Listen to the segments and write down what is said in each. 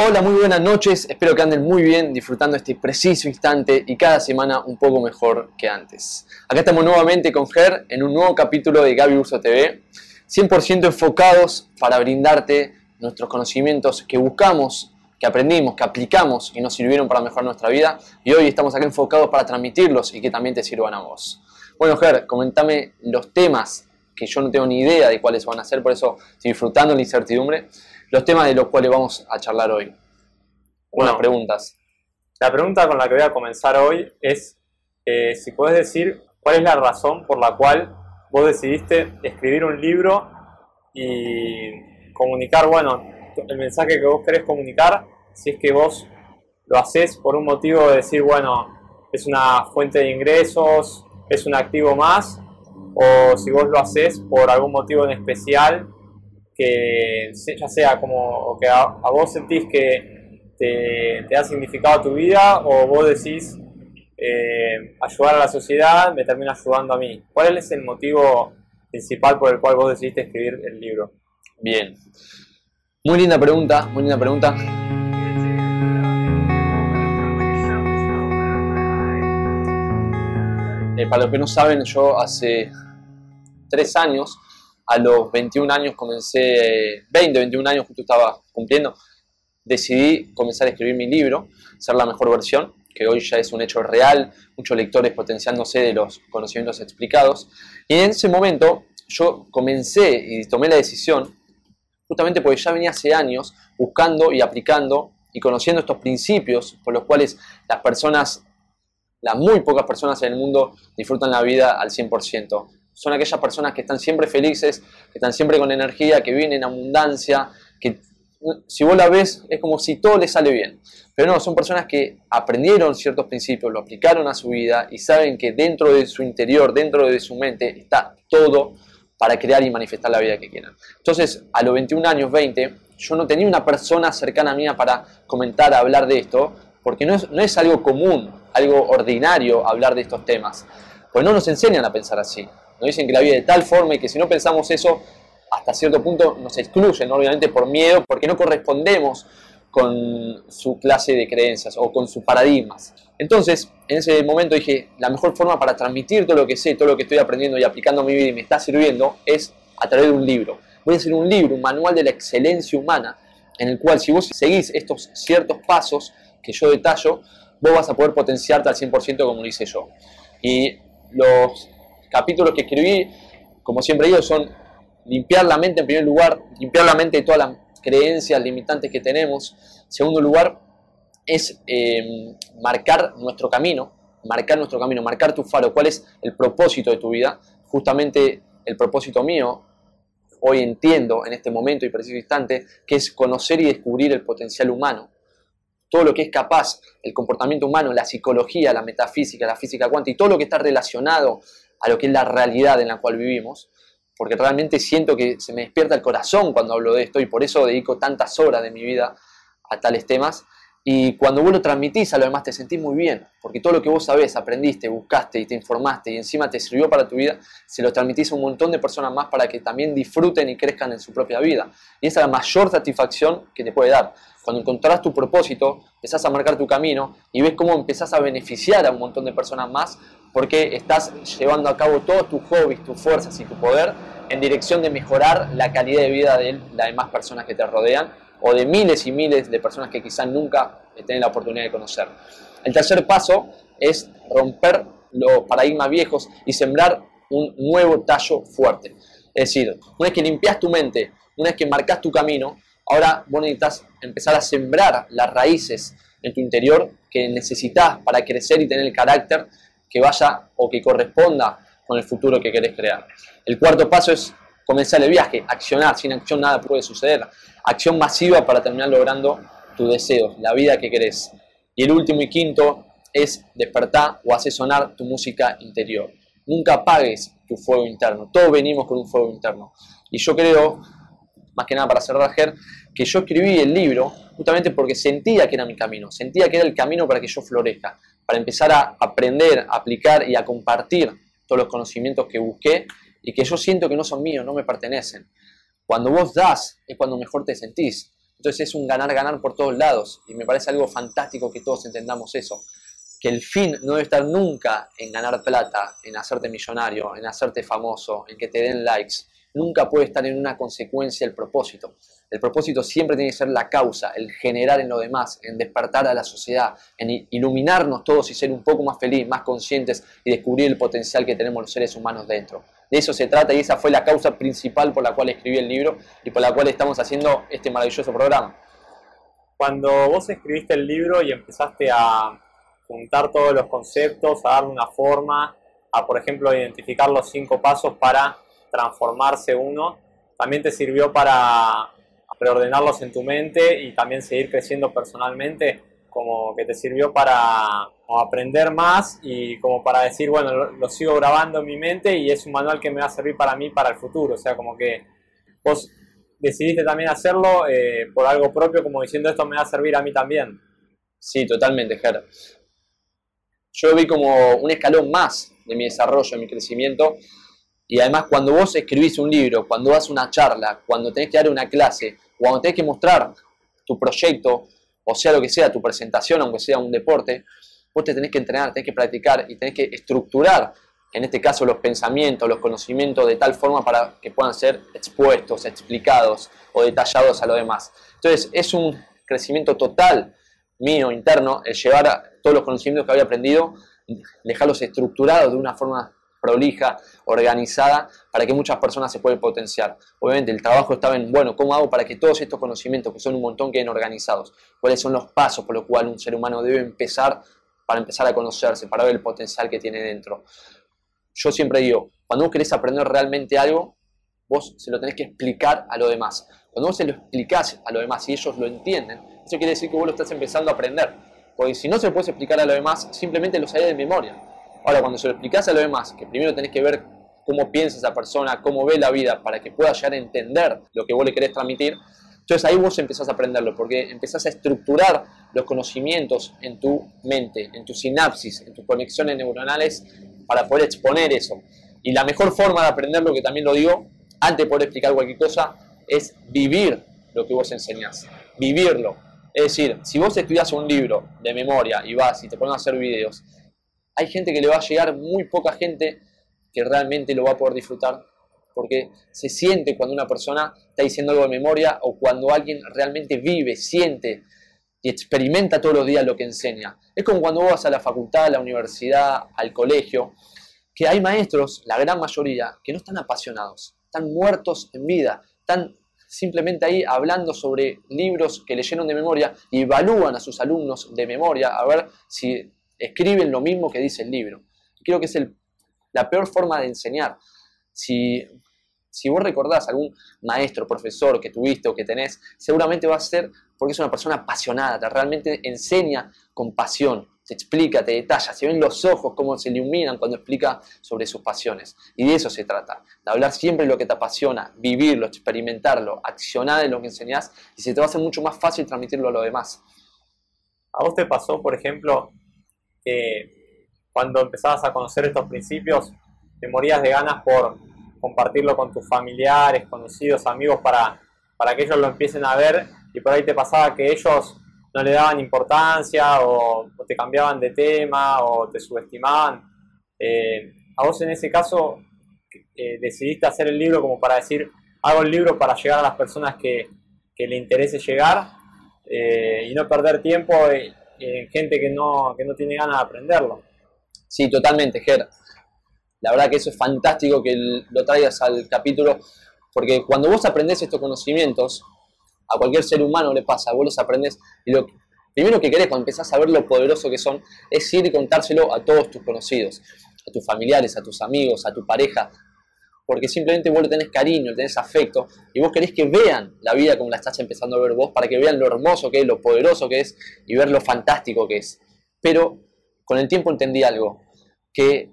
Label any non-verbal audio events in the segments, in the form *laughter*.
Hola, muy buenas noches. Espero que anden muy bien disfrutando este preciso instante y cada semana un poco mejor que antes. Acá estamos nuevamente con Ger en un nuevo capítulo de Gaby Urso TV, 100% enfocados para brindarte nuestros conocimientos que buscamos, que aprendimos, que aplicamos y nos sirvieron para mejorar nuestra vida. Y hoy estamos acá enfocados para transmitirlos y que también te sirvan a vos. Bueno, Ger, comentame los temas que yo no tengo ni idea de cuáles van a ser, por eso estoy disfrutando la incertidumbre los temas de los cuales vamos a charlar hoy. Unas preguntas. La pregunta con la que voy a comenzar hoy es eh, si puedes decir cuál es la razón por la cual vos decidiste escribir un libro y comunicar, bueno, el mensaje que vos querés comunicar, si es que vos lo haces por un motivo de decir, bueno, es una fuente de ingresos, es un activo más, o si vos lo haces por algún motivo en especial que ya sea como que a, vos sentís que te, te, ha significado tu vida o vos decís eh, ayudar a la sociedad me termina ayudando a mí. ¿Cuál es el motivo principal por el cual vos decidiste escribir el libro? Bien. Muy linda pregunta, muy linda pregunta. Eh, para los que no saben, yo hace tres años a los 21 años comencé, 20, 21 años justo estaba cumpliendo, decidí comenzar a escribir mi libro, ser la mejor versión, que hoy ya es un hecho real, muchos lectores potenciándose de los conocimientos explicados. Y en ese momento yo comencé y tomé la decisión, justamente porque ya venía hace años buscando y aplicando y conociendo estos principios por los cuales las personas, las muy pocas personas en el mundo disfrutan la vida al 100% son aquellas personas que están siempre felices, que están siempre con energía, que viven en abundancia, que si vos la ves es como si todo les sale bien. Pero no, son personas que aprendieron ciertos principios, lo aplicaron a su vida y saben que dentro de su interior, dentro de su mente, está todo para crear y manifestar la vida que quieran. Entonces, a los 21 años, 20, yo no tenía una persona cercana a mí para comentar, hablar de esto, porque no es, no es algo común, algo ordinario hablar de estos temas. Pues no nos enseñan a pensar así. Nos dicen que la vida de tal forma y que si no pensamos eso, hasta cierto punto nos excluyen, obviamente por miedo, porque no correspondemos con su clase de creencias o con sus paradigmas. Entonces, en ese momento dije, la mejor forma para transmitir todo lo que sé, todo lo que estoy aprendiendo y aplicando a mi vida y me está sirviendo es a través de un libro. Voy a hacer un libro, un manual de la excelencia humana, en el cual si vos seguís estos ciertos pasos que yo detallo, vos vas a poder potenciarte al 100% como lo hice yo. Y los capítulos que escribí, como siempre digo, son limpiar la mente en primer lugar, limpiar la mente de todas las creencias limitantes que tenemos. En segundo lugar, es eh, marcar nuestro camino, marcar nuestro camino, marcar tu faro, cuál es el propósito de tu vida. Justamente el propósito mío, hoy entiendo en este momento y preciso instante, que es conocer y descubrir el potencial humano. Todo lo que es capaz, el comportamiento humano, la psicología, la metafísica, la física cuántica y todo lo que está relacionado a lo que es la realidad en la cual vivimos, porque realmente siento que se me despierta el corazón cuando hablo de esto y por eso dedico tantas horas de mi vida a tales temas. Y cuando vos lo transmitís a lo demás te sentís muy bien, porque todo lo que vos sabés, aprendiste, buscaste y te informaste y encima te sirvió para tu vida, se lo transmitís a un montón de personas más para que también disfruten y crezcan en su propia vida. Y esa es la mayor satisfacción que te puede dar. Cuando encontrás tu propósito, empezás a marcar tu camino y ves cómo empezás a beneficiar a un montón de personas más porque estás llevando a cabo todos tus hobbies, tus fuerzas y tu poder en dirección de mejorar la calidad de vida de las demás personas que te rodean o de miles y miles de personas que quizás nunca tienen la oportunidad de conocer. El tercer paso es romper los paradigmas viejos y sembrar un nuevo tallo fuerte. Es decir, una vez que limpias tu mente, una vez que marcas tu camino, ahora necesitas empezar a sembrar las raíces en tu interior que necesitas para crecer y tener el carácter que vaya o que corresponda con el futuro que querés crear. El cuarto paso es comenzar el viaje, accionar. Sin acción nada puede suceder. Acción masiva para terminar logrando tus deseos, la vida que querés. Y el último y quinto es despertar o hacer sonar tu música interior. Nunca apagues tu fuego interno. Todos venimos con un fuego interno. Y yo creo, más que nada para cerrar, Ger, que yo escribí el libro justamente porque sentía que era mi camino, sentía que era el camino para que yo florezca, para empezar a aprender, a aplicar y a compartir todos los conocimientos que busqué y que yo siento que no son míos, no me pertenecen. Cuando vos das es cuando mejor te sentís. Entonces es un ganar-ganar por todos lados y me parece algo fantástico que todos entendamos eso. Que el fin no debe estar nunca en ganar plata, en hacerte millonario, en hacerte famoso, en que te den likes. Nunca puede estar en una consecuencia el propósito. El propósito siempre tiene que ser la causa, el generar en lo demás, en despertar a la sociedad, en iluminarnos todos y ser un poco más felices, más conscientes y descubrir el potencial que tenemos los seres humanos dentro. De eso se trata y esa fue la causa principal por la cual escribí el libro y por la cual estamos haciendo este maravilloso programa. Cuando vos escribiste el libro y empezaste a juntar todos los conceptos, a darle una forma, a por ejemplo identificar los cinco pasos para transformarse uno, también te sirvió para preordenarlos en tu mente y también seguir creciendo personalmente como que te sirvió para aprender más y como para decir, bueno, lo, sigo grabando en mi mente y es un manual que me va a servir para mí para el futuro. O sea, como que vos decidiste también hacerlo eh, por algo propio, como diciendo esto me va a servir a mí también. Sí, totalmente, Ger. Yo vi como un escalón más de mi desarrollo, de mi crecimiento. Y además, cuando vos escribís un libro, cuando das una charla, cuando tenés que dar una clase, cuando tenés que mostrar tu proyecto, o sea lo que sea, tu presentación, aunque sea un deporte, vos te tenés que entrenar, tenés que practicar y tenés que estructurar, en este caso, los pensamientos, los conocimientos de tal forma para que puedan ser expuestos, explicados o detallados a lo demás. Entonces, es un crecimiento total mío, interno, el llevar todos los conocimientos que había aprendido, dejarlos estructurados de una forma prolija, organizada, para que muchas personas se puedan potenciar. Obviamente el trabajo estaba en, bueno, ¿cómo hago para que todos estos conocimientos, que son un montón, queden organizados? ¿Cuáles son los pasos por los cuales un ser humano debe empezar para empezar a conocerse, para ver el potencial que tiene dentro? Yo siempre digo, cuando vos querés aprender realmente algo, vos se lo tenés que explicar a los demás. Cuando vos se lo explicás a los demás y ellos lo entienden, eso quiere decir que vos lo estás empezando a aprender. Porque si no se lo puedes explicar a los demás, simplemente lo sabés de memoria. Ahora, cuando se lo explicás a los demás, que primero tenés que ver cómo piensa esa persona, cómo ve la vida, para que pueda llegar a entender lo que vos le querés transmitir, entonces ahí vos empezás a aprenderlo, porque empezás a estructurar los conocimientos en tu mente, en tu sinapsis, en tus conexiones neuronales, para poder exponer eso. Y la mejor forma de aprenderlo, que también lo digo, antes de poder explicar cualquier cosa, es vivir lo que vos enseñás, vivirlo. Es decir, si vos estudias un libro de memoria y vas y te pones a hacer videos, hay gente que le va a llegar, muy poca gente que realmente lo va a poder disfrutar, porque se siente cuando una persona está diciendo algo de memoria o cuando alguien realmente vive, siente y experimenta todos los días lo que enseña. Es como cuando vos vas a la facultad, a la universidad, al colegio, que hay maestros, la gran mayoría, que no están apasionados, están muertos en vida, están simplemente ahí hablando sobre libros que leyeron de memoria y evalúan a sus alumnos de memoria a ver si escriben lo mismo que dice el libro. Creo que es la peor forma de enseñar. Si, si vos recordás algún maestro, profesor que tuviste o que tenés, seguramente va a ser porque es una persona apasionada, te realmente enseña con pasión, te explica, te detalla, se ven los ojos cómo se iluminan cuando explica sobre sus pasiones. Y de eso se trata, de hablar siempre de lo que te apasiona, vivirlo, experimentarlo, accionar en lo que enseñás y se te va a hacer mucho más fácil transmitirlo a los demás. ¿A vos te pasó, por ejemplo, cuando empezabas a conocer estos principios te morías de ganas por compartirlo con tus familiares, conocidos, amigos, para, para que ellos lo empiecen a ver y por ahí te pasaba que ellos no le daban importancia o, te cambiaban de tema o te subestimaban. Eh, a vos en ese caso eh, decidiste hacer el libro como para decir, hago el libro para llegar a las personas que, que le interese llegar eh, y no perder tiempo gente que no, que no tiene ganas de aprenderlo. Sí, totalmente, Ger. La verdad que eso es fantástico que lo traigas al capítulo, porque cuando vos aprendés estos conocimientos, a cualquier ser humano le pasa, vos los aprendés y lo primero que querés cuando empezás a ver lo poderoso que son es ir y contárselo a todos tus conocidos, a tus familiares, a tus amigos, a tu pareja, porque simplemente vos le tenés cariño, le tenés afecto, y vos querés que vean la vida como la estás empezando a ver vos, para que vean lo hermoso que es, lo poderoso que es, y ver lo fantástico que es. Pero con el tiempo entendí algo, que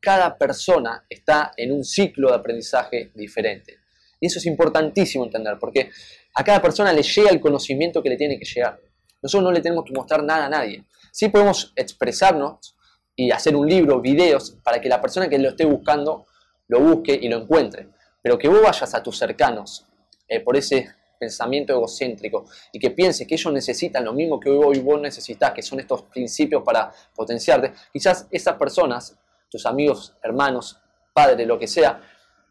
cada persona está en un ciclo de aprendizaje diferente. Y eso es importantísimo entender, porque a cada persona le llega el conocimiento que le tiene que llegar. Nosotros no le tenemos que mostrar nada a nadie. Sí podemos expresarnos y hacer un libro, videos, para que la persona que lo esté buscando lo busque y lo encuentre. Pero que vos vayas a tus cercanos eh, por ese pensamiento egocéntrico y que pienses que ellos necesitan lo mismo que hoy vos necesitas, que son estos principios para potenciarte, quizás esas personas, tus amigos, hermanos, padres, lo que sea,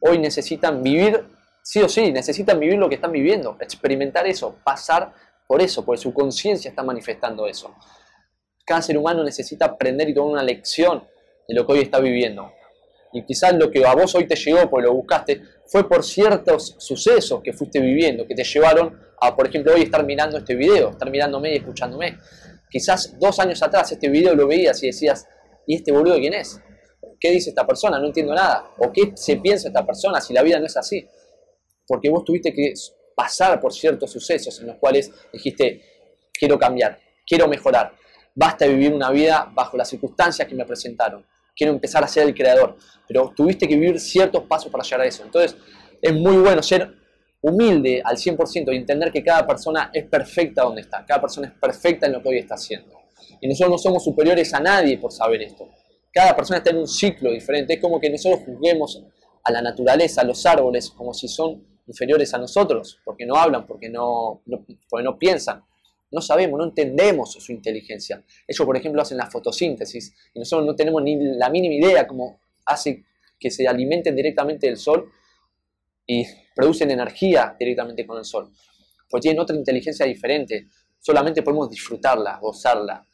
hoy necesitan vivir, sí o sí, necesitan vivir lo que están viviendo, experimentar eso, pasar por eso, porque su conciencia está manifestando eso. Cada ser humano necesita aprender y tomar una lección de lo que hoy está viviendo. Y quizás lo que a vos hoy te llegó, porque lo buscaste, fue por ciertos sucesos que fuiste viviendo, que te llevaron a, por ejemplo, hoy estar mirando este video, estar mirándome y escuchándome. Quizás dos años atrás este video lo veías y decías, ¿y este boludo quién es? ¿Qué dice esta persona? No entiendo nada. ¿O qué se piensa esta persona si la vida no es así? Porque vos tuviste que pasar por ciertos sucesos en los cuales dijiste, quiero cambiar, quiero mejorar, basta vivir una vida bajo las circunstancias que me presentaron quiero empezar a ser el creador. Pero tuviste que vivir ciertos pasos para llegar a eso. Entonces, es muy bueno ser humilde al 100% y entender que cada persona es perfecta donde está, cada persona es perfecta en lo que hoy está haciendo. Y nosotros no somos superiores a nadie por saber esto. Cada persona está en un ciclo diferente. Es como que nosotros juzguemos a la naturaleza, a los árboles, como si son inferiores a nosotros, porque no hablan, porque no, porque no piensan. No sabemos, no entendemos su inteligencia. Ellos, por ejemplo, hacen la fotosíntesis y nosotros no tenemos ni la mínima idea cómo hace que se alimenten directamente del sol y producen energía directamente con el sol. Pues tienen otra inteligencia diferente. Solamente podemos disfrutarla, gozarla.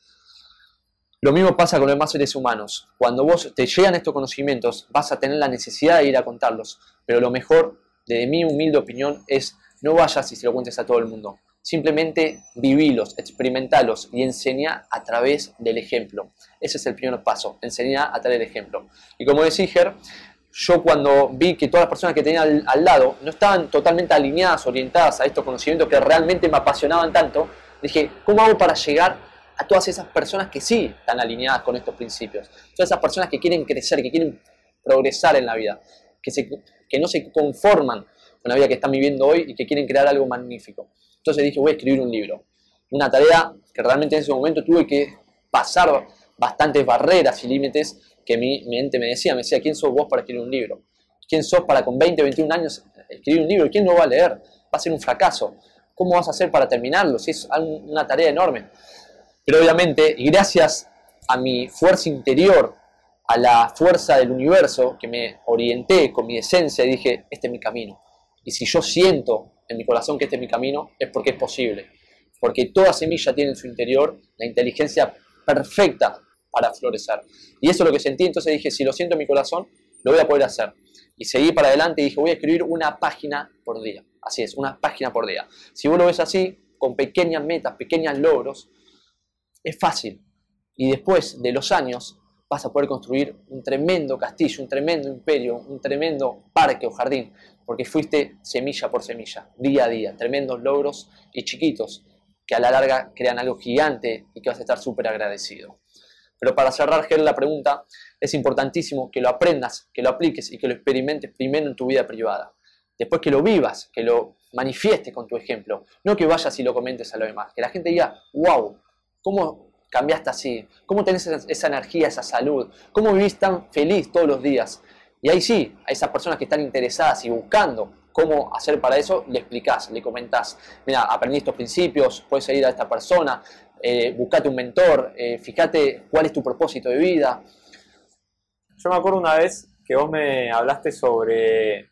Lo mismo pasa con los demás seres humanos. Cuando vos te llegan estos conocimientos, vas a tener la necesidad de ir a contarlos. Pero lo mejor, de mi humilde opinión, es no vayas y se lo cuentes a todo el mundo. Simplemente vivílos, experimentalos y enseña a través del ejemplo. Ese es el primer paso, enseñar a través del ejemplo. Y como decía Ger, yo cuando vi que todas las personas que tenía al, lado no estaban totalmente alineadas, orientadas a estos conocimientos que realmente me apasionaban tanto, dije, ¿cómo hago para llegar a todas esas personas que sí están alineadas con estos principios? Todas esas personas que quieren crecer, que quieren progresar en la vida, que no se conforman con la vida que están viviendo hoy y que quieren crear algo magnífico. Entonces dije, voy a escribir un libro. Una tarea que realmente en ese momento tuve que pasar bastantes barreras y límites que mi, mente me decía. Me decía, ¿quién sos vos para escribir un libro? ¿Quién sos para con 20, 21 años escribir un libro? ¿Quién lo va a leer? Va a ser un fracaso. ¿Cómo vas a hacer para terminarlo? Si es una tarea enorme. Pero obviamente, y gracias a mi fuerza interior, a la fuerza del universo, que me orienté con mi esencia dije, este es mi camino. Y si yo siento en mi corazón que este es mi camino, es porque es posible. Porque toda semilla tiene en su interior la inteligencia perfecta para florecer. Y eso es lo que sentí, entonces dije, si lo siento en mi corazón, lo voy a poder hacer. Y seguí para adelante y dije, voy a escribir una página por día. Así es, una página por día. Si vos lo ves así, con pequeñas metas, pequeños logros, es fácil. Y después de los años vas a poder construir un tremendo castillo, un tremendo imperio, un tremendo parque o jardín, porque fuiste semilla por semilla, día a día, tremendos logros y chiquitos que a la larga crean algo gigante y que vas a estar súper agradecido. Pero para cerrar, Ger, la pregunta, es importantísimo que lo aprendas, que lo apliques y que lo experimentes primero en tu vida privada. Después que lo vivas, que lo manifiestes con tu ejemplo. No que vayas y lo comentes a lo demás. Que la gente diga, wow, ¿cómo cambiaste así? ¿Cómo tenés esa energía, esa salud? ¿Cómo vivís tan feliz todos los días? Y ahí sí, a esas personas que están interesadas y buscando cómo hacer para eso, le explicás, le comentás, mira, aprendí estos principios, puedes seguir a esta persona, eh, buscate un mentor, eh, fíjate cuál es tu propósito de vida. Yo me acuerdo una vez que vos me hablaste sobre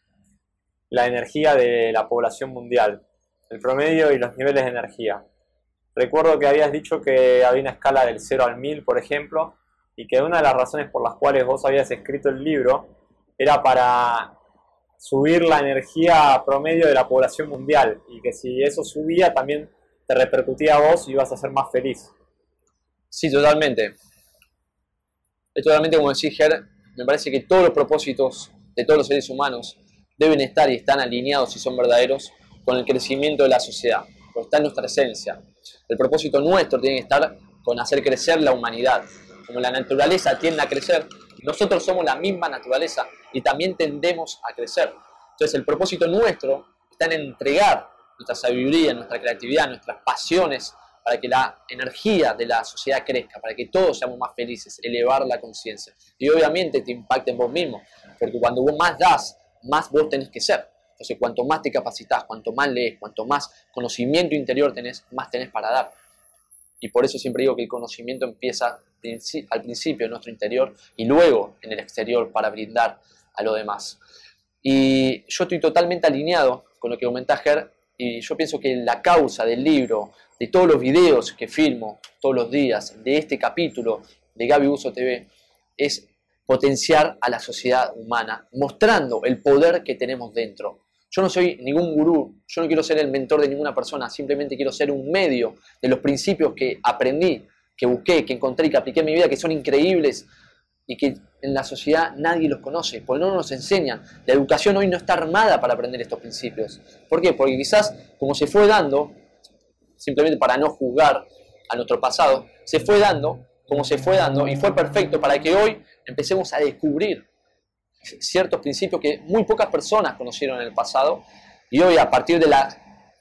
la energía de la población mundial, el promedio y los niveles de energía. Recuerdo que habías dicho que había una escala del 0 al 1000, por ejemplo, y que una de las razones por las cuales vos habías escrito el libro era para subir la energía promedio de la población mundial y que si eso subía también te repercutía a vos y ibas a ser más feliz. Sí, totalmente. Es totalmente como decía Ger, me parece que todos los propósitos de todos los seres humanos deben estar y están alineados y son verdaderos con el crecimiento de la sociedad, porque está en nuestra esencia. El propósito nuestro tiene que estar con hacer crecer la humanidad. Como la naturaleza tiende a crecer, nosotros somos la misma naturaleza y también tendemos a crecer. Entonces el propósito nuestro está en entregar nuestra sabiduría, nuestra creatividad, nuestras pasiones para que la energía de la sociedad crezca, para que todos seamos más felices, elevar la conciencia. Y obviamente te impacta en vos mismo, porque cuando vos más das, más vos tenés que ser. Entonces, cuanto más te capacitas, cuanto más lees, cuanto más conocimiento interior tenés, más tenés para dar. Y por eso siempre digo que el conocimiento empieza al principio en nuestro interior y luego en el exterior para brindar a lo demás. Y yo estoy totalmente alineado con lo que comenta Ger y yo pienso que la causa del libro, de todos los videos que filmo todos los días, de este capítulo de Gaby Uso TV, es potenciar a la sociedad humana, mostrando el poder que tenemos dentro. Yo no soy ningún gurú, yo no quiero ser el mentor de ninguna persona, simplemente quiero ser un medio de los principios que aprendí, que busqué, que encontré y que apliqué en mi vida, que son increíbles y que en la sociedad nadie los conoce, porque no nos enseñan. La educación hoy no está armada para aprender estos principios. ¿Por qué? Porque quizás como se fue dando, simplemente para no juzgar a nuestro pasado, se fue dando como se fue dando y fue perfecto para que hoy empecemos a descubrir ciertos principios que muy pocas personas conocieron en el pasado y hoy a partir de la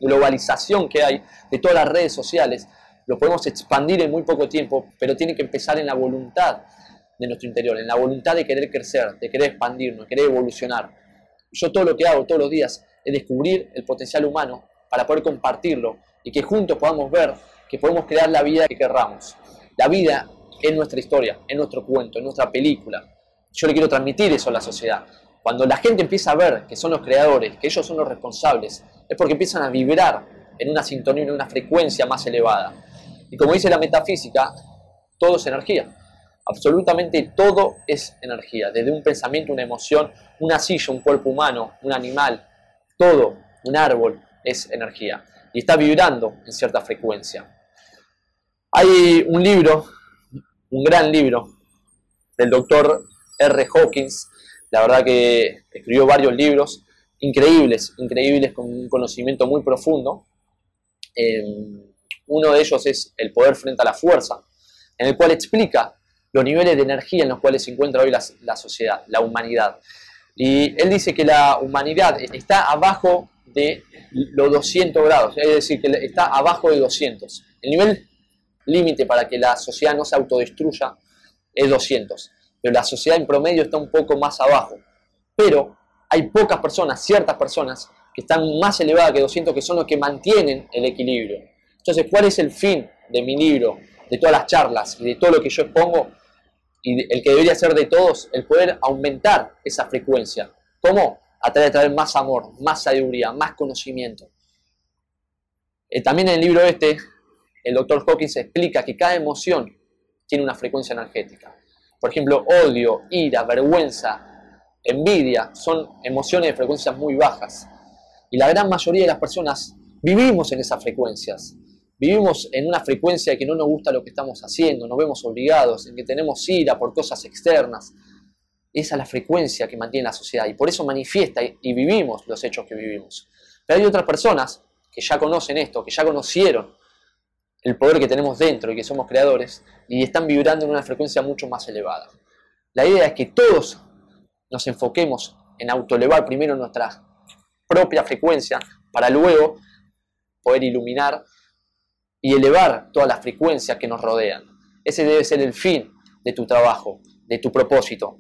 globalización que hay de todas las redes sociales, lo podemos expandir en muy poco tiempo, pero tiene que empezar en la voluntad de nuestro interior, en la voluntad de querer crecer, de querer expandirnos, de querer evolucionar. Yo todo lo que hago todos los días es descubrir el potencial humano para poder compartirlo y que juntos podamos ver que podemos crear la vida que querramos. La vida es nuestra historia, es nuestro cuento, es nuestra película. Yo le quiero transmitir eso a la sociedad. Cuando la gente empieza a ver que son los creadores, que ellos son los responsables, es porque empiezan a vibrar en una sintonía, en una frecuencia más elevada. Y como dice la metafísica, todo es energía. Absolutamente todo es energía. Desde un pensamiento, una emoción, una silla, un cuerpo humano, un animal, todo, un árbol, es energía. Y está vibrando en cierta frecuencia. Hay un libro, un gran libro, del doctor R. Hawkins, la verdad que escribió varios libros increíbles, increíbles con un conocimiento muy profundo. Em, uno de ellos es El poder frente a la fuerza, en el cual explica los niveles de energía en los cuales se encuentra hoy la, sociedad, la humanidad. Y él dice que la humanidad está abajo de los 200 grados, es decir, que está abajo de 200. El nivel límite para que la sociedad no se autodestruya es 200 pero la sociedad en promedio está un poco más abajo. Pero hay pocas personas, ciertas personas, que están más elevadas que 200, que son los que mantienen el equilibrio. Entonces, ¿cuál es el fin de mi libro, de todas las charlas y de todo lo que yo expongo? Y el que debería ser de todos, el poder aumentar esa frecuencia. ¿Cómo? A través de traer más amor, más sabiduría, más conocimiento. Eh, también en el libro este, el doctor Hawkins explica que cada emoción tiene una frecuencia energética. Por ejemplo, odio, ira, vergüenza, envidia, son emociones de frecuencias muy bajas. Y la gran mayoría de las personas vivimos en esas frecuencias. Vivimos en una frecuencia de que no nos gusta lo que estamos haciendo, nos vemos obligados, en que tenemos ira por cosas externas. Esa es la frecuencia que mantiene la sociedad y por eso manifiesta y vivimos los hechos que vivimos. Pero hay otras personas que ya conocen esto, que ya conocieron el poder que tenemos dentro y que somos creadores, y están vibrando en una frecuencia mucho más elevada. La idea es que todos nos enfoquemos en autoelevar primero nuestra propia frecuencia para luego poder iluminar y elevar todas las frecuencias que nos rodean. Ese debe ser el fin de tu trabajo, de tu propósito.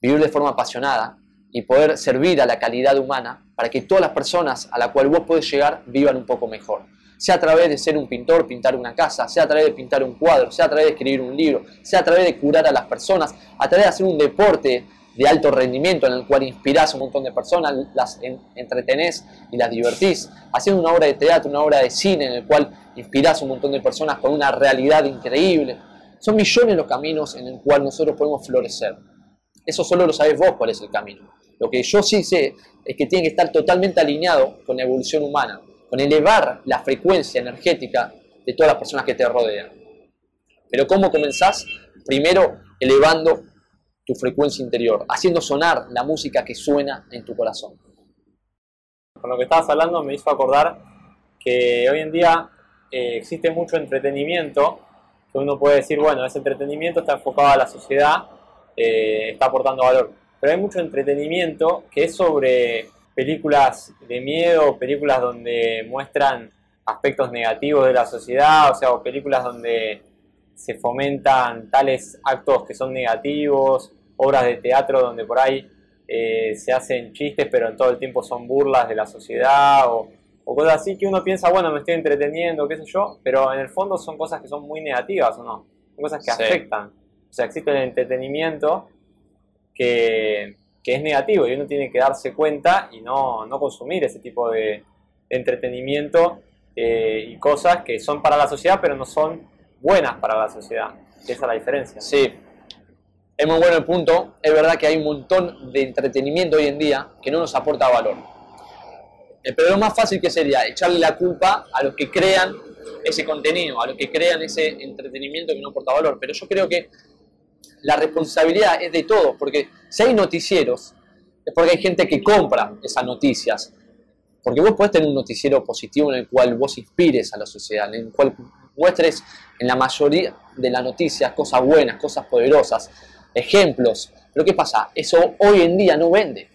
Vivir de forma apasionada y poder servir a la calidad humana para que todas las personas a la cual vos podés llegar vivan un poco mejor sea a través de ser un pintor, pintar una casa, sea a través de pintar un cuadro, sea a través de escribir un libro, sea a través de curar a las personas, a través de hacer un deporte de alto rendimiento en el cual inspirás a un montón de personas, las entretenés y las divertís, haciendo una obra de teatro, una obra de cine en el cual inspirás a un montón de personas con una realidad increíble. Son millones los caminos en el cual nosotros podemos florecer. Eso solo lo sabes vos cuál es el camino. Lo que yo sí sé es que tiene que estar totalmente alineado con la evolución humana con elevar la frecuencia energética de todas las personas que te rodean. Pero ¿cómo comenzás? Primero elevando tu frecuencia interior, haciendo sonar la música que suena en tu corazón. Con lo que estabas hablando me hizo acordar que hoy en día eh, existe mucho entretenimiento, que uno puede decir, bueno, ese entretenimiento está enfocado a la sociedad, eh, está aportando valor, pero hay mucho entretenimiento que es sobre películas de miedo, películas donde muestran aspectos negativos de la sociedad, o sea, o películas donde se fomentan tales actos que son negativos, obras de teatro donde por ahí eh, se hacen chistes, pero en todo el tiempo son burlas de la sociedad o, cosas así que uno piensa, bueno, me estoy entreteniendo, qué sé yo, pero en el fondo son cosas que son muy negativas, ¿o no? Son cosas que afectan. O sea, existe el entretenimiento que, es negativo y uno tiene que darse cuenta y no, consumir ese tipo de, entretenimiento eh, y cosas que son para la sociedad, pero no son buenas para la sociedad. Esa es la diferencia. Sí, es muy bueno el punto. Es verdad que hay un montón de entretenimiento hoy en día que no nos aporta valor. Eh, pero lo más fácil que sería echarle la culpa a los que crean ese contenido, a los que crean ese entretenimiento que no aporta valor. Pero yo creo que la responsabilidad es de todos, porque si hay noticieros, es porque hay gente que compra esas noticias. Porque vos podés tener un noticiero positivo en el cual vos inspires a la sociedad, en el cual muestres en la mayoría de las noticias cosas buenas, cosas poderosas, ejemplos. Pero ¿qué pasa? Eso hoy en día no vende.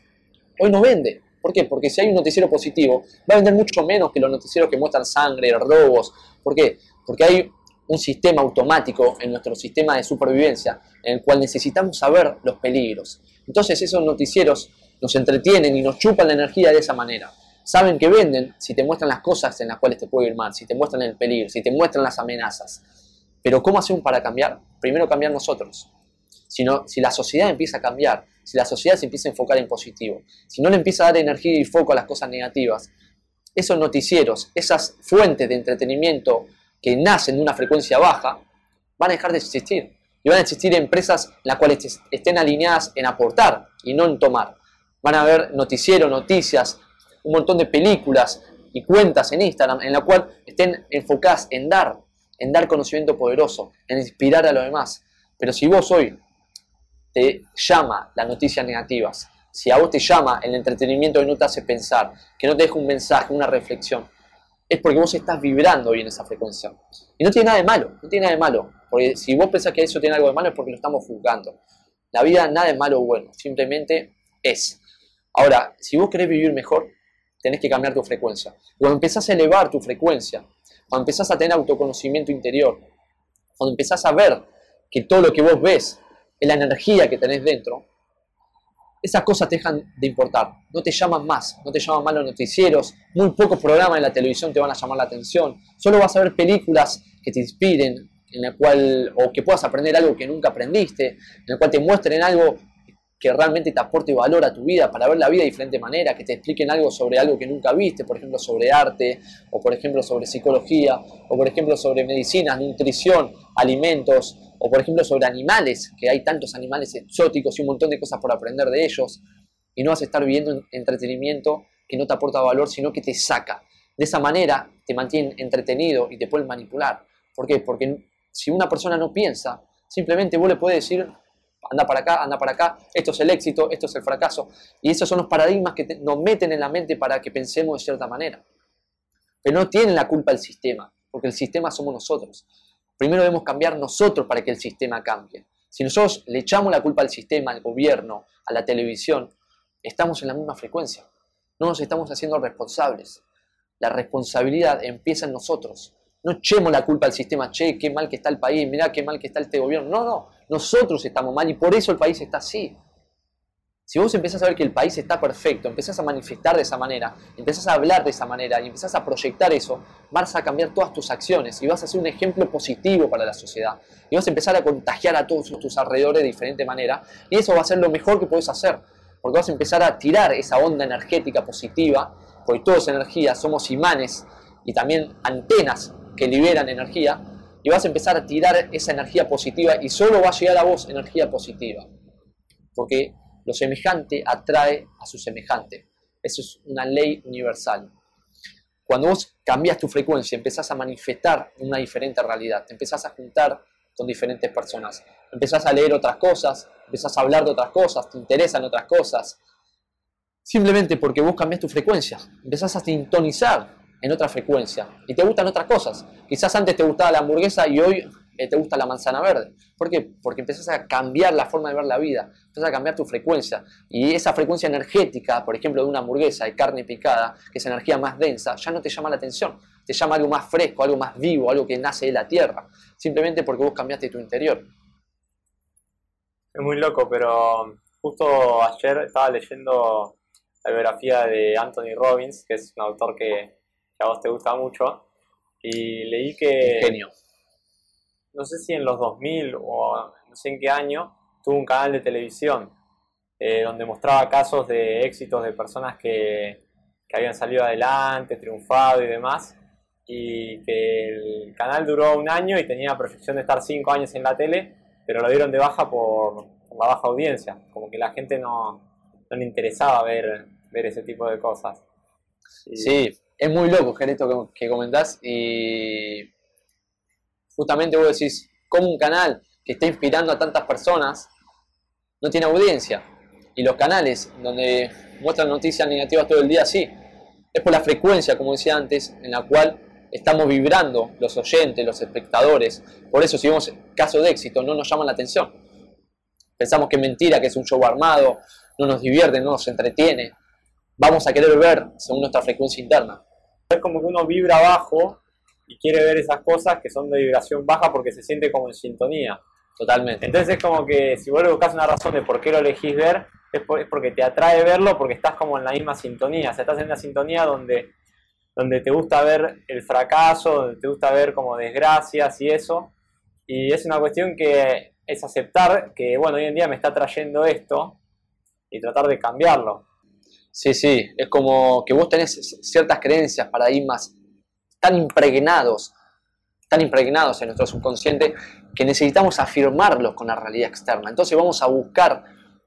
Hoy no vende. ¿Por qué? Porque si hay un noticiero positivo, va a vender mucho menos que los noticieros que muestran sangre, robos. ¿Por qué? Porque hay un sistema automático en nuestro sistema de supervivencia en el cual necesitamos saber los peligros. Entonces esos noticieros nos entretienen y nos chupan la energía de esa manera. Saben que venden si te muestran las cosas en las cuales te puede ir mal, si te muestran el peligro, si te muestran las amenazas. Pero ¿cómo hacemos para cambiar? Primero cambiar nosotros sino si la sociedad empieza a cambiar, si la sociedad se empieza a enfocar en positivo, si no le empieza a dar energía y foco a las cosas negativas, esos noticieros, esas fuentes de entretenimiento que nacen de una frecuencia baja, van a dejar de existir. Y van a existir empresas en las cuales estén alineadas en aportar y no en tomar. Van a haber noticieros, noticias, un montón de películas y cuentas en Instagram en la cual estén enfocadas en dar, en dar conocimiento poderoso, en inspirar a los demás. Pero si vos hoy te llama las noticias negativas, si a vos te llama el entretenimiento que no te hace pensar, que no te deja un mensaje, una reflexión, es porque vos estás vibrando hoy en esa frecuencia. Y no tiene nada de malo, no tiene nada de malo. Porque si vos pensás que eso tiene algo de malo es porque lo estamos juzgando. La vida nada de malo o bueno, simplemente es. Ahora, si vos querés vivir mejor, tenés que cambiar tu frecuencia. Cuando empezás a elevar tu frecuencia, cuando empezás a tener autoconocimiento interior, cuando empezás a ver que todo lo que vos ves la energía que tenés dentro, esas cosas te dejan de importar, no te llaman más, no te llaman más los noticieros, muy pocos programas en la televisión te van a llamar la atención, solo vas a ver películas que te inspiren, en la cual, o que puedas aprender algo que nunca aprendiste, en el cual te muestren algo que realmente te aporte valor a tu vida, para ver la vida de diferente manera, que te expliquen algo sobre algo que nunca viste, por ejemplo sobre arte, o por ejemplo sobre psicología, o por ejemplo sobre medicina, nutrición, alimentos, o por ejemplo sobre animales, que hay tantos animales exóticos y un montón de cosas por aprender de ellos, y no vas a estar viviendo entretenimiento que no te aporta valor, sino que te saca. De esa manera te mantiene entretenido y te pueden manipular. ¿Por qué? Porque si una persona no piensa, simplemente vos le puedes decir, anda para acá, anda para acá, esto es el éxito, esto es el fracaso. Y esos son los paradigmas que nos meten en la mente para que pensemos de cierta manera. Pero no tienen la culpa el sistema, porque el sistema somos nosotros. Primero debemos cambiar nosotros para que el sistema cambie. Si nosotros le echamos la culpa al sistema, al gobierno, a la televisión, estamos en la misma frecuencia. No nos estamos haciendo responsables. La responsabilidad empieza en nosotros. No echemos la culpa al sistema, che, qué mal que está el país, mirá qué mal que está este gobierno. No, no, nosotros estamos mal y por eso el país está así. Si vos empezás a ver que el país está perfecto, empezás a manifestar de esa manera, empezás a hablar de esa manera y empezás a proyectar eso, vas a cambiar todas tus acciones y vas a ser un ejemplo positivo para la sociedad. Y vas a empezar a contagiar a todos tus alrededores de diferente manera y eso va a ser lo mejor que puedes hacer, porque vas a empezar a tirar esa onda energética positiva, porque todo es energía, somos imanes y también antenas que liberan energía, y vas a empezar a tirar esa energía positiva y solo va a llegar a vos energía positiva. Porque lo semejante atrae a su semejante. Eso es una ley universal. Cuando vos cambias tu frecuencia, empezás a manifestar una diferente realidad, te empezás a juntar con diferentes personas, empezás a leer otras cosas, empezás a hablar de otras cosas, te interesan otras cosas, simplemente porque vos cambias tu frecuencia, empezás a sintonizar en otra frecuencia y te gustan otras cosas. Quizás antes te gustaba la hamburguesa y hoy eh, te gusta la manzana verde. ¿Por qué? Porque empiezas a cambiar la forma de ver la vida, empiezas a cambiar tu frecuencia. Y esa frecuencia energética, por ejemplo, de una hamburguesa de carne picada, que es energía más densa, ya no te llama la atención. Te llama algo más fresco, algo más vivo, algo que nace de la tierra. Simplemente porque vos cambiaste tu interior. Es muy loco, pero justo ayer estaba leyendo la biografía de Anthony Robbins, que es un autor que, a vos te gusta mucho, y leí que... Genio. No sé si en los 2000 o no sé en qué año, tuvo un canal de televisión eh, donde mostraba casos de éxitos de personas que, que habían salido adelante, triunfado y demás, y que el canal duró un año y tenía proyección de estar cinco años en la tele, pero lo dieron de baja por, la baja audiencia, como que la gente no, no le interesaba ver, ver ese tipo de cosas. Sí, es muy loco, Gereto, que, que comentás y justamente vos decís, como un canal que está inspirando a tantas personas no tiene audiencia? Y los canales donde muestran noticias negativas todo el día, sí. Es por la frecuencia, como decía antes, en la cual estamos vibrando los oyentes, los espectadores. Por eso, si vemos casos de éxito, no nos llaman la atención. Pensamos que es mentira, que es un show armado, no nos divierte, no nos entretiene. Vamos a querer ver según nuestra frecuencia interna. Es como que uno vibra bajo y quiere ver esas cosas que son de vibración baja porque se siente como en sintonía. Totalmente. Entonces es como que si vos le buscas una razón de por qué lo elegís ver, es, porque te atrae verlo porque estás como en la misma sintonía. O sea, estás en una sintonía donde donde te gusta ver el fracaso, donde te gusta ver como desgracias y eso. Y es una cuestión que es aceptar que, bueno, hoy en día me está trayendo esto y tratar de cambiarlo. Sí, sí, es como que vos tenés ciertas creencias, paradigmas tan impregnados, tan impregnados en nuestro subconsciente que necesitamos afirmarlos con la realidad externa. Entonces vamos a buscar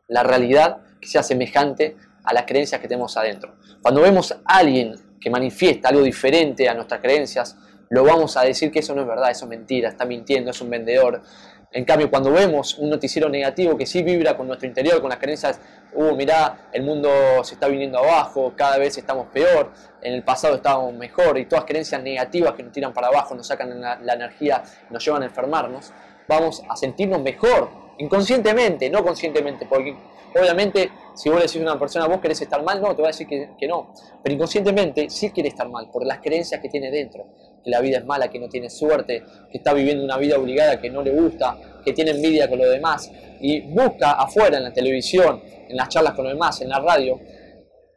la realidad que sea semejante a las creencias que tenemos adentro. Cuando vemos a alguien que manifiesta algo diferente a nuestras creencias, lo vamos a decir que eso no es verdad, eso es mentira, está mintiendo, es un vendedor. En cambio, cuando vemos un noticiero negativo que sí vibra con nuestro interior, con las creencias, uh, mirá, el mundo se está viniendo abajo, cada vez estamos peor, en el pasado estábamos mejor, y todas creencias negativas que nos tiran para abajo, nos sacan la, la energía, nos llevan a enfermarnos, vamos a sentirnos mejor, inconscientemente, no conscientemente, porque Obviamente, si vos le decís a una persona, vos querés estar mal, no, te va a decir que, no. Pero inconscientemente sí quiere estar mal, por las creencias que tiene dentro. Que la vida es mala, que no tiene suerte, que está viviendo una vida obligada que no le gusta, que tiene envidia con los demás. Y busca afuera, en la televisión, en las charlas con los demás, en la radio,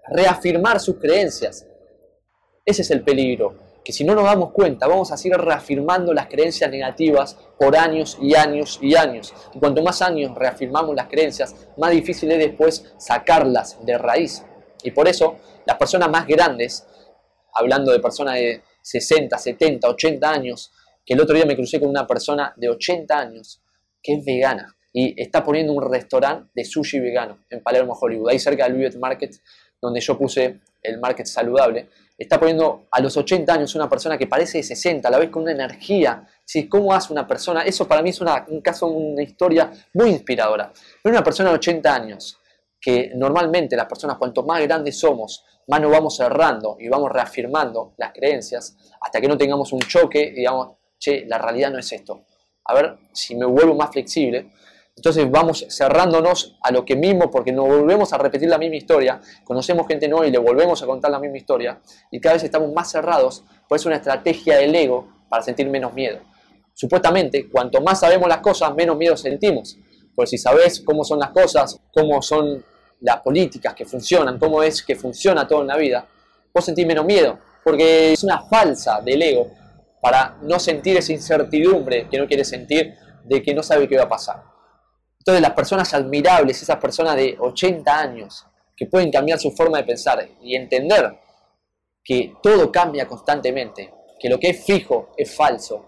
reafirmar sus creencias. Ese es el peligro que si no nos damos cuenta vamos a seguir reafirmando las creencias negativas por años y años y años. Y cuanto más años reafirmamos las creencias, más difícil es después sacarlas de raíz. Y por eso las personas más grandes, hablando de personas de 60, 70, 80 años, que el otro día me crucé con una persona de 80 años que es vegana y está poniendo un restaurante de sushi vegano en Palermo, Hollywood, ahí cerca del Vivet Market, donde yo puse el market saludable está poniendo a los 80 años una persona que parece de 60, a la vez con una energía. ¿sí? ¿Cómo hace una persona? Eso para mí es un caso, una historia muy inspiradora. Pero una persona de 80 años, que normalmente las personas cuanto más grandes somos, más nos vamos cerrando y vamos reafirmando las creencias hasta que no tengamos un choque y digamos, che, la realidad no es esto. A ver si me vuelvo más flexible entonces vamos cerrándonos a lo que mismo, porque nos volvemos a repetir la misma historia, conocemos gente nueva y le volvemos a contar la misma historia, y cada vez estamos más cerrados, pues es una estrategia del ego para sentir menos miedo. Supuestamente, cuanto más sabemos las cosas, menos miedo sentimos. Pues si sabes cómo son las cosas, cómo son las políticas que funcionan, cómo es que funciona todo en la vida, vos sentís menos miedo, porque es una falsa del ego para no sentir esa incertidumbre que no quiere sentir de que no sabe qué va a pasar. Entonces las personas admirables, esas personas de 80 años, que pueden cambiar su forma de pensar y entender que todo cambia constantemente, que lo que es fijo es falso,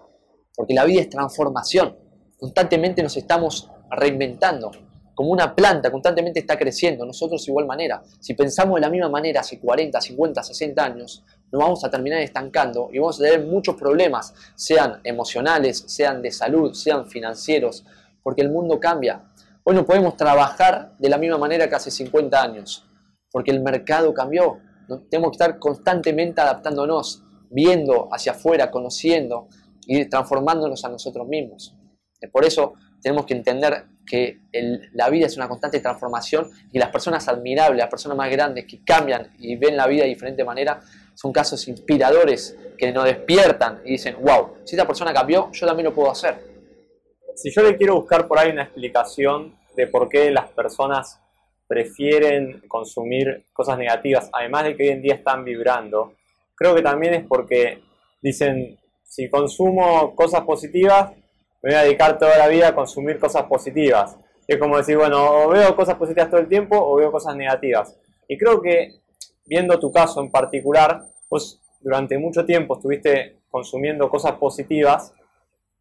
porque la vida es transformación, constantemente nos estamos reinventando, como una planta constantemente está creciendo, nosotros de igual manera. Si pensamos de la misma manera hace 40, 50, 60 años, nos vamos a terminar estancando y vamos a tener muchos problemas, sean emocionales, sean de salud, sean financieros, porque el mundo cambia. Hoy no podemos trabajar de la misma manera que hace 50 años, porque el mercado cambió. Tenemos que estar constantemente adaptándonos, viendo hacia afuera, conociendo y transformándonos a nosotros mismos. Por eso tenemos que entender que la vida es una constante transformación y las personas admirables, las personas más grandes que cambian y ven la vida de diferente manera, son casos inspiradores que nos despiertan y dicen, wow, si esta persona cambió, yo también lo puedo hacer si yo le quiero buscar por ahí una explicación de por qué las personas prefieren consumir cosas negativas, además de que hoy en día están vibrando, creo que también es porque dicen, si consumo cosas positivas, me voy a dedicar toda la vida a consumir cosas positivas. Es como decir, bueno, o veo cosas positivas todo el tiempo o veo cosas negativas. Y creo que, viendo tu caso en particular, pues durante mucho tiempo estuviste consumiendo cosas positivas,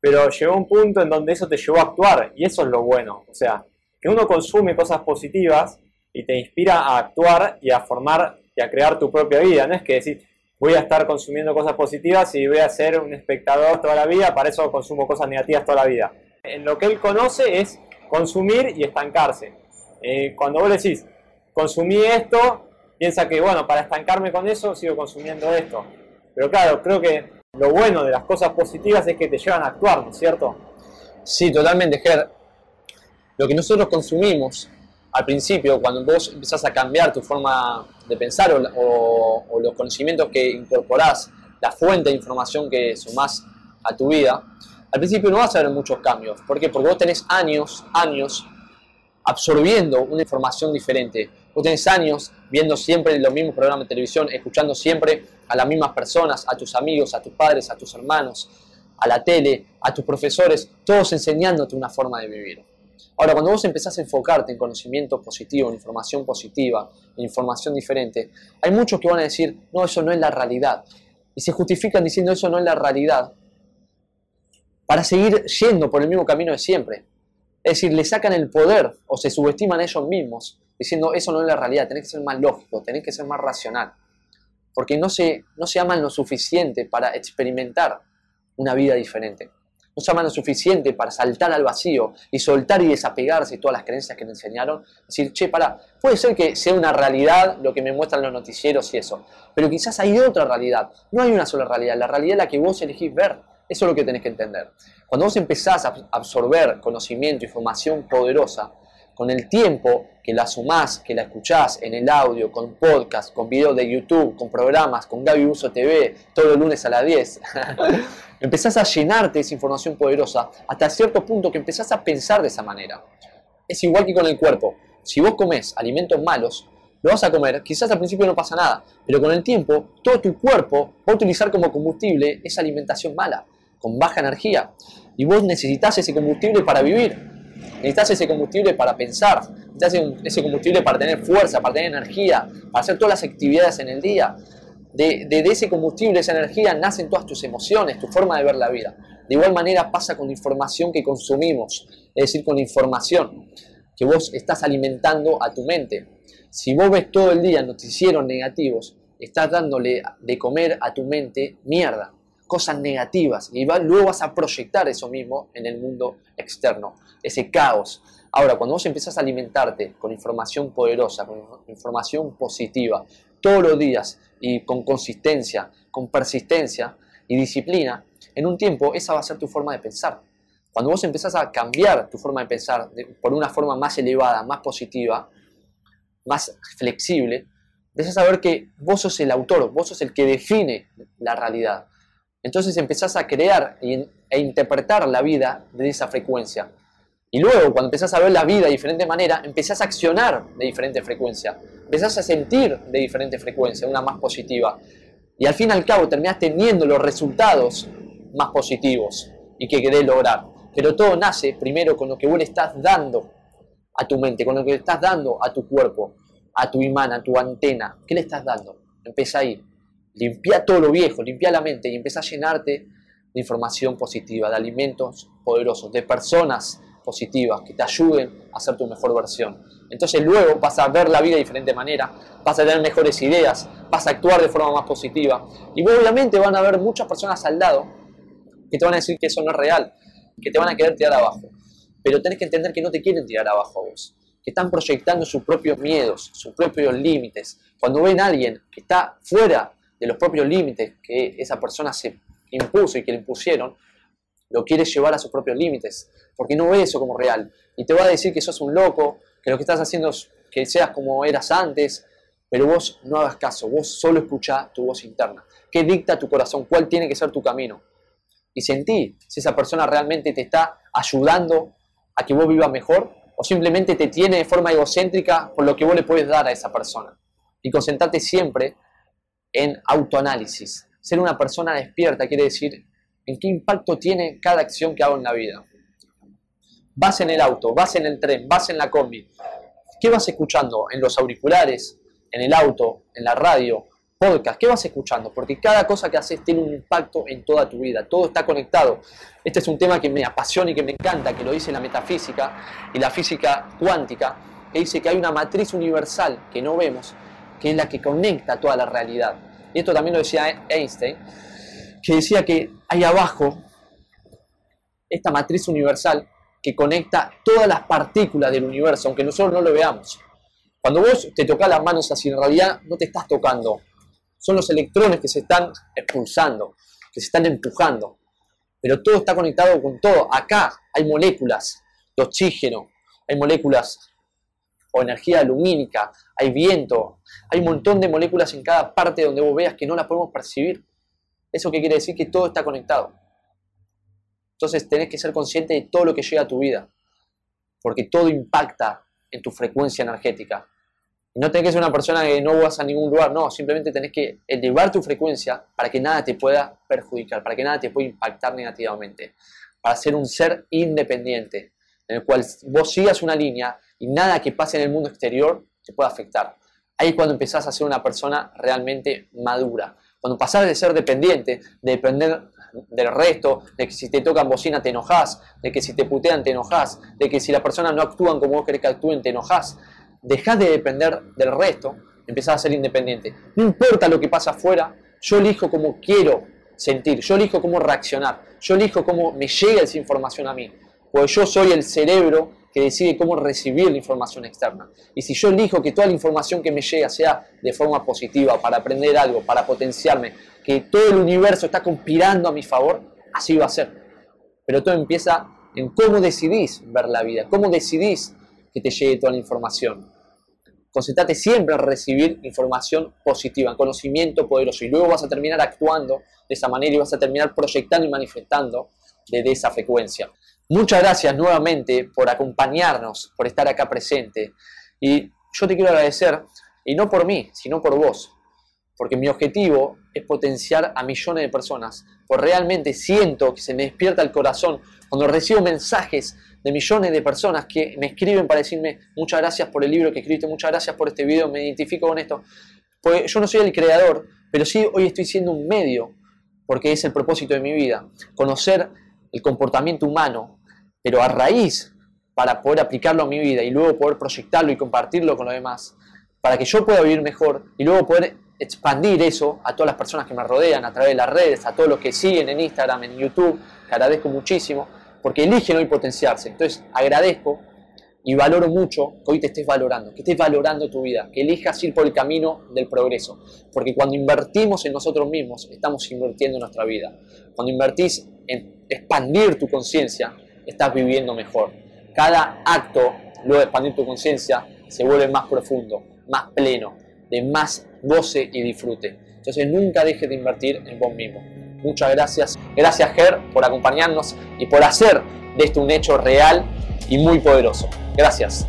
pero llegó un punto en donde eso te llevó a actuar, y eso es lo bueno. O sea, que uno consume cosas positivas y te inspira a actuar y a formar y a crear tu propia vida. No es que decir, voy a estar consumiendo cosas positivas y voy a ser un espectador toda la vida, para eso consumo cosas negativas toda la vida. En lo que él conoce es consumir y estancarse. Eh, cuando vos decís, consumí esto, piensa que, bueno, para estancarme con eso sigo consumiendo esto. Pero claro, creo que lo bueno de las cosas positivas es que te llevan a actuar, ¿no es cierto? Sí, totalmente, Ger. Lo que nosotros consumimos al principio, cuando vos empezás a cambiar tu forma de pensar o, los conocimientos que incorporás, la fuente de información que sumás a tu vida, al principio no vas a ver muchos cambios. ¿Por qué? Porque vos tenés años, años absorbiendo una información diferente. Vos tenés años viendo siempre los mismos programas de televisión, escuchando siempre a las mismas personas, a tus amigos, a tus padres, a tus hermanos, a la tele, a tus profesores, todos enseñándote una forma de vivir. Ahora, cuando vos empezás a enfocarte en conocimiento positivo, en información positiva, en información diferente, hay muchos que van a decir, no, eso no es la realidad. Y se justifican diciendo eso no es la realidad para seguir yendo por el mismo camino de siempre. Es decir, le sacan el poder o se subestiman ellos mismos diciendo eso no es la realidad, tenés que ser más lógico, tenés que ser más racional. Porque no se, no se aman lo suficiente para experimentar una vida diferente no se aman lo suficiente para saltar al vacío y soltar y desapegarse de todas las creencias que me enseñaron. Decir, che, para, puede ser que sea una realidad lo que me muestran los noticieros y eso, pero quizás hay otra realidad. No hay una sola realidad, la realidad es la que vos elegís ver. Eso es lo que tenés que entender. Cuando vos empezás a absorber conocimiento, información poderosa, con el tiempo que la sumás, que la escuchás en el audio, con podcast, con videos de YouTube, con programas, con Gaby Uso TV, todo el lunes a las 10, *laughs* empezás a llenarte esa información poderosa hasta cierto punto que empezás a pensar de esa manera. Es igual que con el cuerpo. Si vos comes alimentos malos, lo vas a comer, quizás al principio no pasa nada, pero con el tiempo todo tu cuerpo va a utilizar como combustible esa alimentación mala, con baja energía. Y vos necesitas ese combustible para vivir. Necesitas ese combustible para pensar, necesitas ese combustible para tener fuerza, para tener energía, para hacer todas las actividades en el día. De, de, ese combustible, esa energía, nacen todas tus emociones, tu forma de ver la vida. De igual manera pasa con la información que consumimos, es decir, con la información que vos estás alimentando a tu mente. Si vos ves todo el día noticieros negativos, estás dándole de comer a tu mente mierda, cosas negativas, y luego vas a proyectar eso mismo en el mundo externo ese caos. Ahora, cuando vos empezás a alimentarte con información poderosa, con información positiva, todos los días y con consistencia, con persistencia y disciplina, en un tiempo esa va a ser tu forma de pensar. Cuando vos empezás a cambiar tu forma de pensar por una forma más elevada, más positiva, más flexible, empezás a ver que vos sos el autor, vos sos el que define la realidad. Entonces empezás a crear e interpretar la vida de esa frecuencia. Y luego, cuando empezás a ver la vida de diferente manera, empezás a accionar de diferente frecuencia, empezás a sentir de diferente frecuencia, una más positiva. Y al fin y al cabo terminás teniendo los resultados más positivos y que querés lograr. Pero todo nace primero con lo que vos le estás dando a tu mente, con lo que le estás dando a tu cuerpo, a tu imán, a tu antena. ¿Qué le estás dando? Empieza ahí. Limpia todo lo viejo, limpia la mente y empieza a llenarte de información positiva, de alimentos poderosos, de personas positivas que te ayuden a ser tu mejor versión. Entonces luego vas a ver la vida de diferente manera, vas a tener mejores ideas, vas a actuar de forma más positiva. Y obviamente van a haber muchas personas al lado que te van a decir que eso no es real, que te van a querer tirar abajo. Pero tenés que entender que no te quieren tirar abajo a vos, que están proyectando sus propios miedos, sus propios límites. Cuando ven a alguien que está fuera de los propios límites que esa persona se impuso y que le impusieron, lo quiere llevar a sus propios límites porque no ve eso como real. Y te va a decir que sos un loco, que lo que estás haciendo es que seas como eras antes, pero vos no hagas caso, vos solo escucha tu voz interna. ¿Qué dicta tu corazón? ¿Cuál tiene que ser tu camino? Y sentí si esa persona realmente te está ayudando a que vos vivas mejor o simplemente te tiene de forma egocéntrica por lo que vos le puedes dar a esa persona. Y concentrarte siempre en autoanálisis. Ser una persona despierta quiere decir en qué impacto tiene cada acción que hago en la vida. Vas en el auto, vas en el tren, vas en la combi. ¿Qué vas escuchando? En los auriculares, en el auto, en la radio, podcast, ¿qué vas escuchando? Porque cada cosa que haces tiene un impacto en toda tu vida, todo está conectado. Este es un tema que me apasiona y que me encanta, que lo dice la metafísica y la física cuántica, que dice que hay una matriz universal que no vemos, que es la que conecta toda la realidad. Y esto también lo decía Einstein, que decía que hay abajo esta matriz universal que conecta todas las partículas del universo, aunque nosotros no lo veamos. Cuando vos te tocas las manos así, en realidad no te estás tocando. Son los electrones que se están expulsando, que se están empujando. Pero todo está conectado con todo. Acá hay moléculas de oxígeno, hay moléculas o energía lumínica, hay viento, hay un montón de moléculas en cada parte donde vos veas que no las podemos percibir. ¿Eso qué quiere decir? Que todo está conectado. Entonces tenés que ser consciente de todo lo que llega a tu vida, porque todo impacta en tu frecuencia energética. No tenés que ser una persona que no vas a ningún lugar, no, simplemente tenés que elevar tu frecuencia para que nada te pueda perjudicar, para que nada te pueda impactar negativamente, para ser un ser independiente, en el cual vos sigas una línea y nada que pase en el mundo exterior te pueda afectar. Ahí es cuando empezás a ser una persona realmente madura. Cuando pasás de ser dependiente, de depender del resto, de que si te tocan bocina te enojas, de que si te putean te enojas, de que si las personas no actúan como vos querés que actúen te enojas. Dejás de depender del resto, empezás a ser independiente. No importa lo que pasa afuera, yo elijo cómo quiero sentir, yo elijo cómo reaccionar, yo elijo cómo me llega esa información a mí, pues yo soy el cerebro que decide cómo recibir la información externa. Y si yo elijo que toda la información que me llega sea de forma positiva, para aprender algo, para potenciarme, que todo el universo está conspirando a mi favor, así va a ser. Pero todo empieza en cómo decidís ver la vida, cómo decidís que te llegue toda la información. Concentrate siempre en recibir información positiva, conocimiento poderoso, y luego vas a terminar actuando de esa manera y vas a terminar proyectando y manifestando desde esa frecuencia. Muchas gracias nuevamente por acompañarnos, por estar acá presente. Y yo te quiero agradecer, y no por mí, sino por vos, porque mi objetivo es potenciar a millones de personas, porque realmente siento que se me despierta el corazón cuando recibo mensajes de millones de personas que me escriben para decirme muchas gracias por el libro que escribiste, muchas gracias por este video, me identifico con esto. Pues yo no soy el creador, pero sí hoy estoy siendo un medio, porque es el propósito de mi vida, conocer el comportamiento humano, pero a raíz para poder aplicarlo a mi vida y luego poder proyectarlo y compartirlo con los demás, para que yo pueda vivir mejor y luego poder expandir eso a todas las personas que me rodean a través de las redes, a todos los que siguen en Instagram, en YouTube, que agradezco muchísimo, porque eligen hoy potenciarse. Entonces agradezco y valoro mucho que hoy te estés valorando, que estés valorando tu vida, que elijas ir por el camino del progreso, porque cuando invertimos en nosotros mismos, estamos invirtiendo en nuestra vida. Cuando invertís en expandir tu conciencia, estás viviendo mejor. Cada acto, luego de expandir tu conciencia, se vuelve más profundo, más pleno, de más goce y disfrute. Entonces nunca dejes de invertir en vos mismo. Muchas gracias. Gracias Ger por acompañarnos y por hacer de esto un hecho real y muy poderoso. Gracias.